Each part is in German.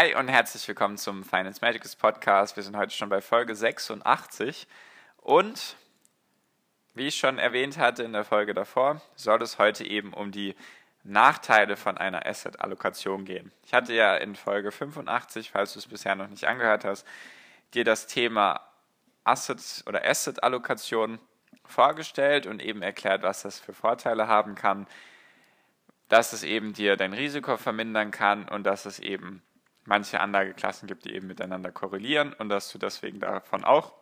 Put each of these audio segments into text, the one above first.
Hi und herzlich willkommen zum Finance Magics Podcast. Wir sind heute schon bei Folge 86 und wie ich schon erwähnt hatte in der Folge davor, soll es heute eben um die Nachteile von einer Asset-Allokation gehen. Ich hatte ja in Folge 85, falls du es bisher noch nicht angehört hast, dir das Thema Asset oder Asset-Allokation vorgestellt und eben erklärt, was das für Vorteile haben kann, dass es eben dir dein Risiko vermindern kann und dass es eben manche Anlageklassen gibt, die eben miteinander korrelieren und dass du deswegen davon auch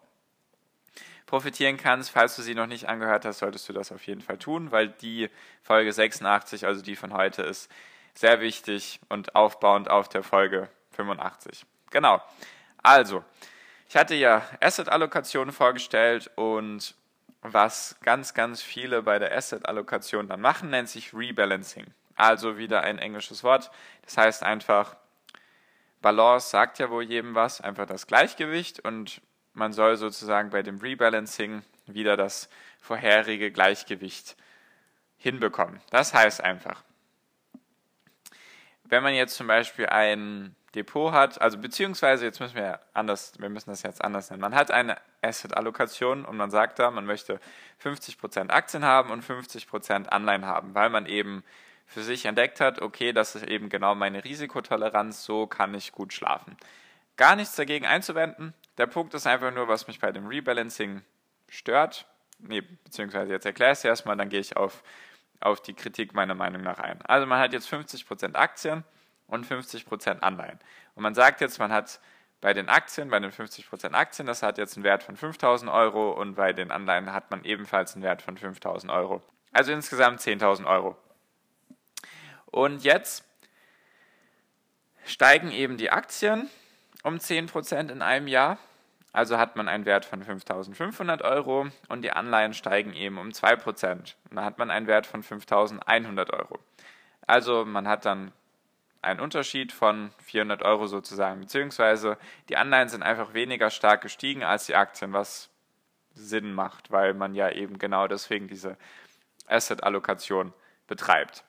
profitieren kannst. Falls du sie noch nicht angehört hast, solltest du das auf jeden Fall tun, weil die Folge 86, also die von heute, ist sehr wichtig und aufbauend auf der Folge 85. Genau. Also, ich hatte ja Asset-Allokation vorgestellt und was ganz, ganz viele bei der Asset-Allokation dann machen, nennt sich Rebalancing. Also wieder ein englisches Wort. Das heißt einfach Balance sagt ja wohl jedem was, einfach das Gleichgewicht und man soll sozusagen bei dem Rebalancing wieder das vorherige Gleichgewicht hinbekommen. Das heißt einfach, wenn man jetzt zum Beispiel ein Depot hat, also beziehungsweise jetzt müssen wir anders, wir müssen das jetzt anders nennen. Man hat eine Asset-Allokation und man sagt da, man möchte 50% Aktien haben und 50% Anleihen haben, weil man eben für sich entdeckt hat, okay, das ist eben genau meine Risikotoleranz, so kann ich gut schlafen. Gar nichts dagegen einzuwenden. Der Punkt ist einfach nur, was mich bei dem Rebalancing stört. Nee, beziehungsweise jetzt erkläre ich es erstmal, dann gehe ich auf, auf die Kritik meiner Meinung nach ein. Also man hat jetzt 50% Aktien und 50% Anleihen. Und man sagt jetzt, man hat bei den Aktien, bei den 50% Aktien, das hat jetzt einen Wert von 5000 Euro und bei den Anleihen hat man ebenfalls einen Wert von 5000 Euro. Also insgesamt 10.000 Euro. Und jetzt steigen eben die Aktien um 10% in einem Jahr. Also hat man einen Wert von 5.500 Euro und die Anleihen steigen eben um 2%. Und dann hat man einen Wert von 5.100 Euro. Also man hat dann einen Unterschied von 400 Euro sozusagen, beziehungsweise die Anleihen sind einfach weniger stark gestiegen als die Aktien, was Sinn macht, weil man ja eben genau deswegen diese Asset-Allokation betreibt.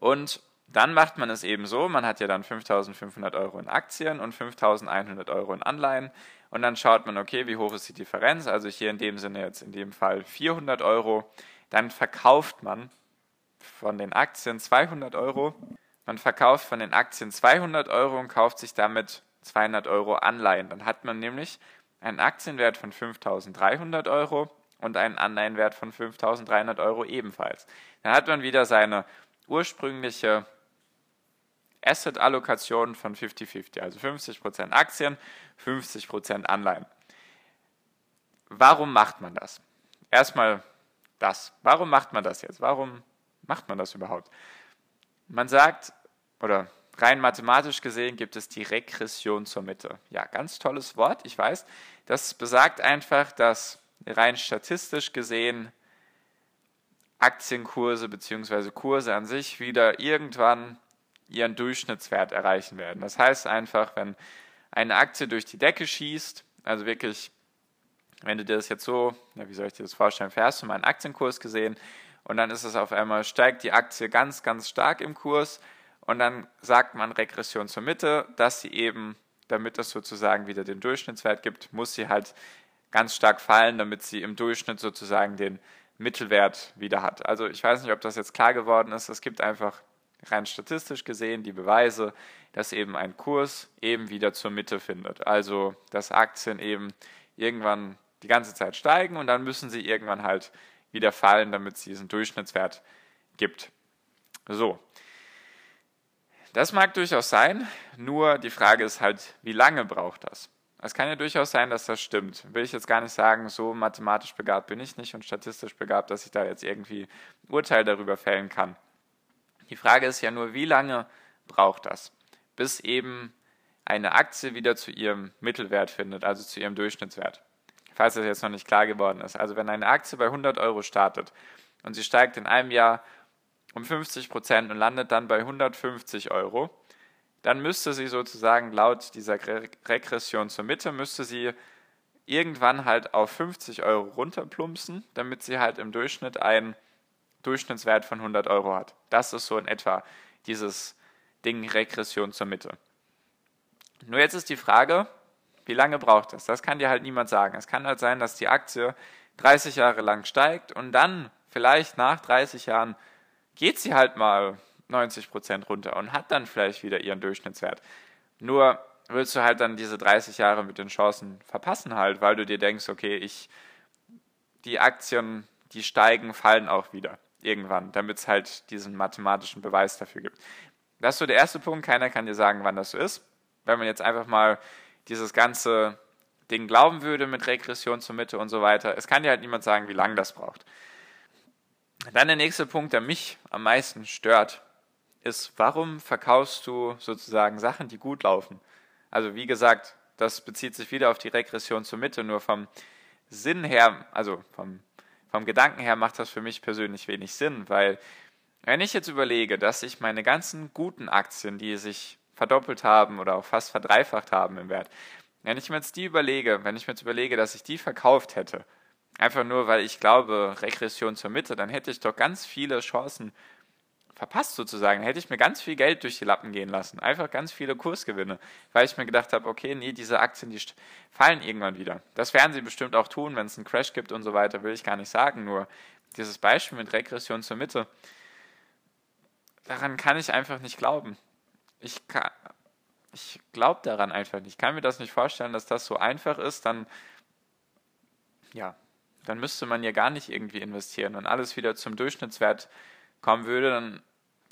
Und dann macht man es eben so, man hat ja dann 5500 Euro in Aktien und 5100 Euro in Anleihen und dann schaut man, okay, wie hoch ist die Differenz, also hier in dem Sinne jetzt in dem Fall 400 Euro, dann verkauft man von den Aktien 200 Euro, man verkauft von den Aktien 200 Euro und kauft sich damit 200 Euro Anleihen. Dann hat man nämlich einen Aktienwert von 5300 Euro und einen Anleihenwert von 5300 Euro ebenfalls. Dann hat man wieder seine ursprüngliche Asset-Allokation von 50-50, also 50% Aktien, 50% Anleihen. Warum macht man das? Erstmal das. Warum macht man das jetzt? Warum macht man das überhaupt? Man sagt, oder rein mathematisch gesehen gibt es die Regression zur Mitte. Ja, ganz tolles Wort, ich weiß. Das besagt einfach, dass rein statistisch gesehen Aktienkurse bzw. Kurse an sich wieder irgendwann ihren Durchschnittswert erreichen werden. Das heißt einfach, wenn eine Aktie durch die Decke schießt, also wirklich, wenn du dir das jetzt so, ja, wie soll ich dir das vorstellen, fährst du mal einen Aktienkurs gesehen und dann ist es auf einmal, steigt die Aktie ganz, ganz stark im Kurs und dann sagt man Regression zur Mitte, dass sie eben, damit es sozusagen wieder den Durchschnittswert gibt, muss sie halt ganz stark fallen, damit sie im Durchschnitt sozusagen den Mittelwert wieder hat. Also ich weiß nicht, ob das jetzt klar geworden ist. Es gibt einfach rein statistisch gesehen die Beweise, dass eben ein Kurs eben wieder zur Mitte findet. Also dass Aktien eben irgendwann die ganze Zeit steigen und dann müssen sie irgendwann halt wieder fallen, damit es diesen Durchschnittswert gibt. So. Das mag durchaus sein, nur die Frage ist halt, wie lange braucht das? Es kann ja durchaus sein, dass das stimmt. Will ich jetzt gar nicht sagen, so mathematisch begabt bin ich nicht und statistisch begabt, dass ich da jetzt irgendwie Urteil darüber fällen kann. Die Frage ist ja nur, wie lange braucht das, bis eben eine Aktie wieder zu ihrem Mittelwert findet, also zu ihrem Durchschnittswert. Falls das jetzt noch nicht klar geworden ist. Also wenn eine Aktie bei 100 Euro startet und sie steigt in einem Jahr um 50 Prozent und landet dann bei 150 Euro, dann müsste sie sozusagen laut dieser Regression zur Mitte, müsste sie irgendwann halt auf 50 Euro runterplumpsen, damit sie halt im Durchschnitt einen Durchschnittswert von 100 Euro hat. Das ist so in etwa dieses Ding Regression zur Mitte. Nur jetzt ist die Frage, wie lange braucht das? Das kann dir halt niemand sagen. Es kann halt sein, dass die Aktie 30 Jahre lang steigt und dann vielleicht nach 30 Jahren geht sie halt mal 90 Prozent runter und hat dann vielleicht wieder ihren Durchschnittswert. Nur willst du halt dann diese 30 Jahre mit den Chancen verpassen halt, weil du dir denkst, okay, ich, die Aktien, die steigen, fallen auch wieder irgendwann, damit es halt diesen mathematischen Beweis dafür gibt. Das ist so der erste Punkt, keiner kann dir sagen, wann das so ist. Wenn man jetzt einfach mal dieses ganze Ding glauben würde mit Regression zur Mitte und so weiter, es kann dir halt niemand sagen, wie lange das braucht. Dann der nächste Punkt, der mich am meisten stört, ist, warum verkaufst du sozusagen Sachen, die gut laufen? Also wie gesagt, das bezieht sich wieder auf die Regression zur Mitte, nur vom Sinn her, also vom, vom Gedanken her macht das für mich persönlich wenig Sinn, weil wenn ich jetzt überlege, dass ich meine ganzen guten Aktien, die sich verdoppelt haben oder auch fast verdreifacht haben im Wert, wenn ich mir jetzt die überlege, wenn ich mir jetzt überlege, dass ich die verkauft hätte, einfach nur weil ich glaube, Regression zur Mitte, dann hätte ich doch ganz viele Chancen verpasst sozusagen. Hätte ich mir ganz viel Geld durch die Lappen gehen lassen. Einfach ganz viele Kursgewinne, weil ich mir gedacht habe, okay, nee, diese Aktien, die fallen irgendwann wieder. Das werden sie bestimmt auch tun, wenn es einen Crash gibt und so weiter, will ich gar nicht sagen. Nur dieses Beispiel mit Regression zur Mitte, daran kann ich einfach nicht glauben. Ich, ich glaube daran einfach nicht. Ich kann mir das nicht vorstellen, dass das so einfach ist. Dann, ja, dann müsste man ja gar nicht irgendwie investieren und alles wieder zum Durchschnittswert kommen würde, dann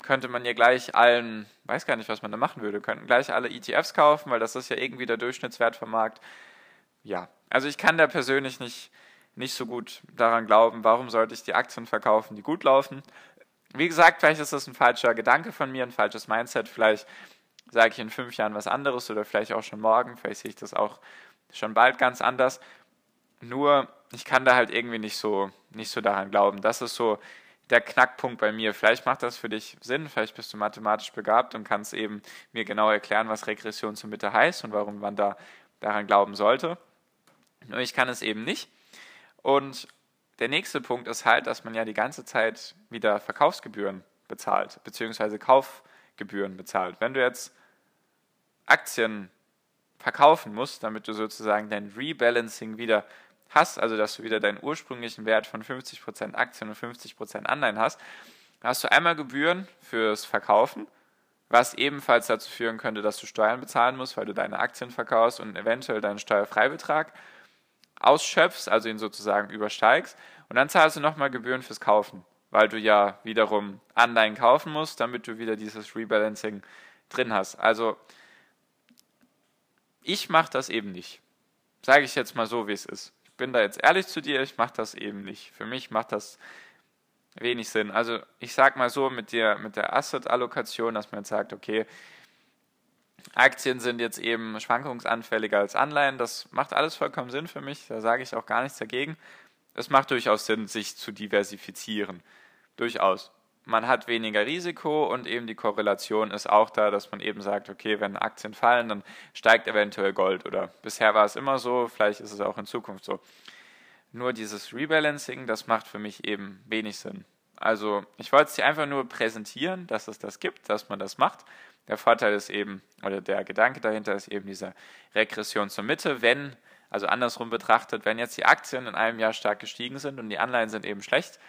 könnte man ja gleich allen, weiß gar nicht, was man da machen würde, könnten gleich alle ETFs kaufen, weil das ist ja irgendwie der Durchschnittswert vom Markt. Ja, also ich kann da persönlich nicht, nicht so gut daran glauben, warum sollte ich die Aktien verkaufen, die gut laufen. Wie gesagt, vielleicht ist das ein falscher Gedanke von mir, ein falsches Mindset. Vielleicht sage ich in fünf Jahren was anderes oder vielleicht auch schon morgen. Vielleicht sehe ich das auch schon bald ganz anders. Nur, ich kann da halt irgendwie nicht so, nicht so daran glauben. Das ist so der Knackpunkt bei mir. Vielleicht macht das für dich Sinn, vielleicht bist du mathematisch begabt und kannst eben mir genau erklären, was Regression zur Mitte heißt und warum man da daran glauben sollte. Nur ich kann es eben nicht. Und der nächste Punkt ist halt, dass man ja die ganze Zeit wieder Verkaufsgebühren bezahlt, beziehungsweise Kaufgebühren bezahlt. Wenn du jetzt Aktien verkaufen musst, damit du sozusagen dein Rebalancing wieder hast, also dass du wieder deinen ursprünglichen Wert von 50% Aktien und 50% Anleihen hast, hast du einmal Gebühren fürs Verkaufen, was ebenfalls dazu führen könnte, dass du Steuern bezahlen musst, weil du deine Aktien verkaufst und eventuell deinen Steuerfreibetrag ausschöpfst, also ihn sozusagen übersteigst. Und dann zahlst du nochmal Gebühren fürs Kaufen, weil du ja wiederum Anleihen kaufen musst, damit du wieder dieses Rebalancing drin hast. Also ich mache das eben nicht. Sage ich jetzt mal so, wie es ist bin da jetzt ehrlich zu dir, ich mache das eben nicht. Für mich macht das wenig Sinn. Also ich sage mal so mit der, mit der Asset-Allokation, dass man jetzt sagt, okay, Aktien sind jetzt eben schwankungsanfälliger als Anleihen. Das macht alles vollkommen Sinn für mich. Da sage ich auch gar nichts dagegen. Es macht durchaus Sinn, sich zu diversifizieren. Durchaus man hat weniger Risiko und eben die Korrelation ist auch da, dass man eben sagt, okay, wenn Aktien fallen, dann steigt eventuell Gold oder bisher war es immer so, vielleicht ist es auch in Zukunft so. Nur dieses Rebalancing, das macht für mich eben wenig Sinn. Also ich wollte es dir einfach nur präsentieren, dass es das gibt, dass man das macht. Der Vorteil ist eben, oder der Gedanke dahinter ist eben diese Regression zur Mitte, wenn, also andersrum betrachtet, wenn jetzt die Aktien in einem Jahr stark gestiegen sind und die Anleihen sind eben schlecht,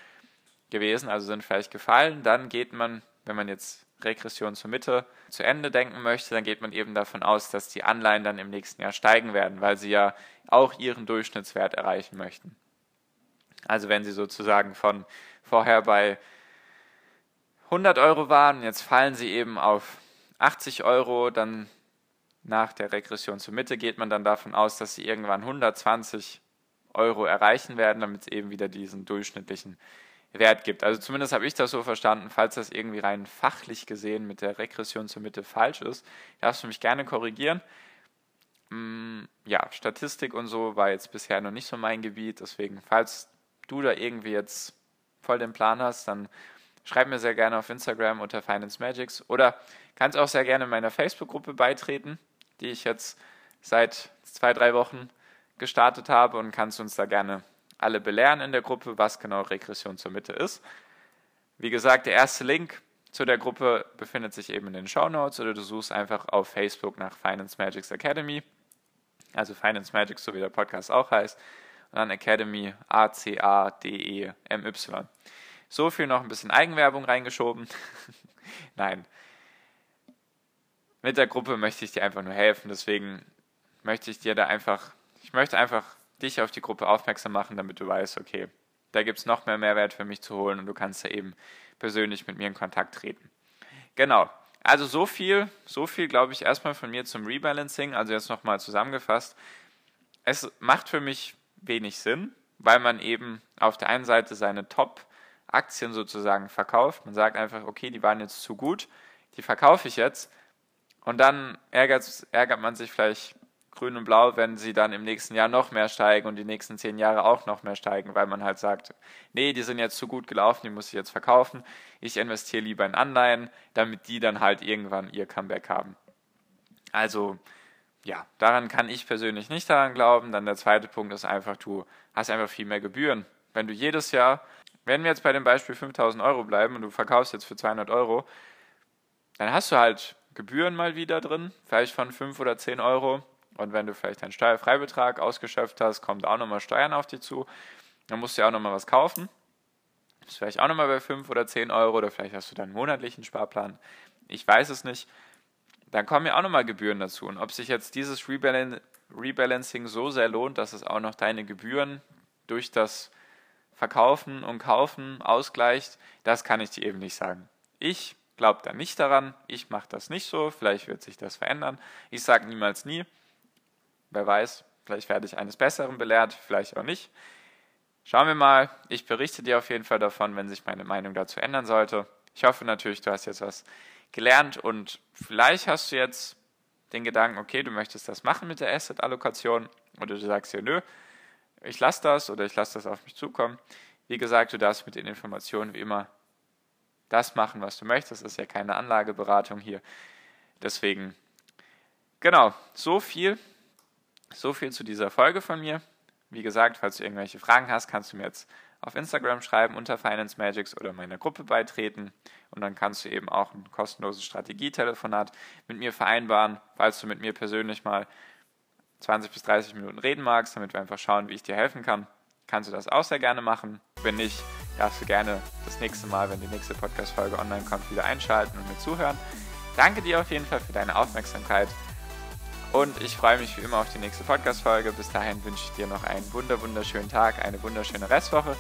gewesen, also sind vielleicht gefallen. Dann geht man, wenn man jetzt Regression zur Mitte zu Ende denken möchte, dann geht man eben davon aus, dass die Anleihen dann im nächsten Jahr steigen werden, weil sie ja auch ihren Durchschnittswert erreichen möchten. Also wenn sie sozusagen von vorher bei 100 Euro waren, jetzt fallen sie eben auf 80 Euro, dann nach der Regression zur Mitte geht man dann davon aus, dass sie irgendwann 120 Euro erreichen werden, damit es eben wieder diesen durchschnittlichen Wert gibt. Also zumindest habe ich das so verstanden. Falls das irgendwie rein fachlich gesehen mit der Regression zur Mitte falsch ist, darfst du mich gerne korrigieren. Mm, ja, Statistik und so war jetzt bisher noch nicht so mein Gebiet. Deswegen, falls du da irgendwie jetzt voll den Plan hast, dann schreib mir sehr gerne auf Instagram unter Finance Magics oder kannst auch sehr gerne meiner Facebook-Gruppe beitreten, die ich jetzt seit zwei, drei Wochen gestartet habe und kannst uns da gerne alle belehren in der Gruppe, was genau Regression zur Mitte ist. Wie gesagt, der erste Link zu der Gruppe befindet sich eben in den Show Notes oder du suchst einfach auf Facebook nach Finance Magics Academy, also Finance Magics, so wie der Podcast auch heißt, und dann Academy A-C-A-D-E-M-Y. So viel noch ein bisschen Eigenwerbung reingeschoben. Nein. Mit der Gruppe möchte ich dir einfach nur helfen, deswegen möchte ich dir da einfach, ich möchte einfach dich auf die Gruppe aufmerksam machen, damit du weißt, okay, da gibt es noch mehr Mehrwert für mich zu holen und du kannst da eben persönlich mit mir in Kontakt treten. Genau. Also so viel, so viel glaube ich erstmal von mir zum Rebalancing. Also jetzt nochmal zusammengefasst. Es macht für mich wenig Sinn, weil man eben auf der einen Seite seine Top-Aktien sozusagen verkauft. Man sagt einfach, okay, die waren jetzt zu gut, die verkaufe ich jetzt. Und dann ärgert, ärgert man sich vielleicht grün und blau, wenn sie dann im nächsten Jahr noch mehr steigen und die nächsten zehn Jahre auch noch mehr steigen, weil man halt sagt, nee, die sind jetzt zu gut gelaufen, die muss ich jetzt verkaufen. Ich investiere lieber in Anleihen, damit die dann halt irgendwann ihr Comeback haben. Also, ja, daran kann ich persönlich nicht daran glauben. Dann der zweite Punkt ist einfach, du hast einfach viel mehr Gebühren. Wenn du jedes Jahr, wenn wir jetzt bei dem Beispiel 5000 Euro bleiben und du verkaufst jetzt für 200 Euro, dann hast du halt Gebühren mal wieder drin, vielleicht von 5 oder 10 Euro. Und wenn du vielleicht deinen Steuerfreibetrag ausgeschöpft hast, kommt auch nochmal Steuern auf dich zu. Dann musst du ja auch nochmal was kaufen. Das ist vielleicht auch nochmal bei 5 oder 10 Euro oder vielleicht hast du deinen monatlichen Sparplan. Ich weiß es nicht. Dann kommen ja auch nochmal Gebühren dazu. Und ob sich jetzt dieses Rebalancing so sehr lohnt, dass es auch noch deine Gebühren durch das Verkaufen und Kaufen ausgleicht, das kann ich dir eben nicht sagen. Ich glaube da nicht daran. Ich mache das nicht so. Vielleicht wird sich das verändern. Ich sage niemals nie. Wer weiß, vielleicht werde ich eines Besseren belehrt, vielleicht auch nicht. Schauen wir mal. Ich berichte dir auf jeden Fall davon, wenn sich meine Meinung dazu ändern sollte. Ich hoffe natürlich, du hast jetzt was gelernt und vielleicht hast du jetzt den Gedanken, okay, du möchtest das machen mit der Asset-Allokation oder du sagst dir, nö, ich lasse das oder ich lasse das auf mich zukommen. Wie gesagt, du darfst mit den Informationen wie immer das machen, was du möchtest. Das ist ja keine Anlageberatung hier. Deswegen, genau, so viel so viel zu dieser Folge von mir. Wie gesagt, falls du irgendwelche Fragen hast, kannst du mir jetzt auf Instagram schreiben unter Finance Magics oder meiner Gruppe beitreten und dann kannst du eben auch ein kostenloses Strategietelefonat mit mir vereinbaren, falls du mit mir persönlich mal 20 bis 30 Minuten reden magst, damit wir einfach schauen, wie ich dir helfen kann. Kannst du das auch sehr gerne machen. Wenn nicht, darfst du gerne das nächste Mal, wenn die nächste Podcast-Folge online kommt, wieder einschalten und mir zuhören. Danke dir auf jeden Fall für deine Aufmerksamkeit und ich freue mich wie immer auf die nächste Podcast-Folge. Bis dahin wünsche ich dir noch einen wunder wunderschönen Tag, eine wunderschöne Restwoche.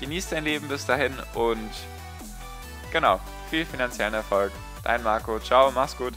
Genieß dein Leben bis dahin und genau, viel finanziellen Erfolg. Dein Marco. Ciao, mach's gut.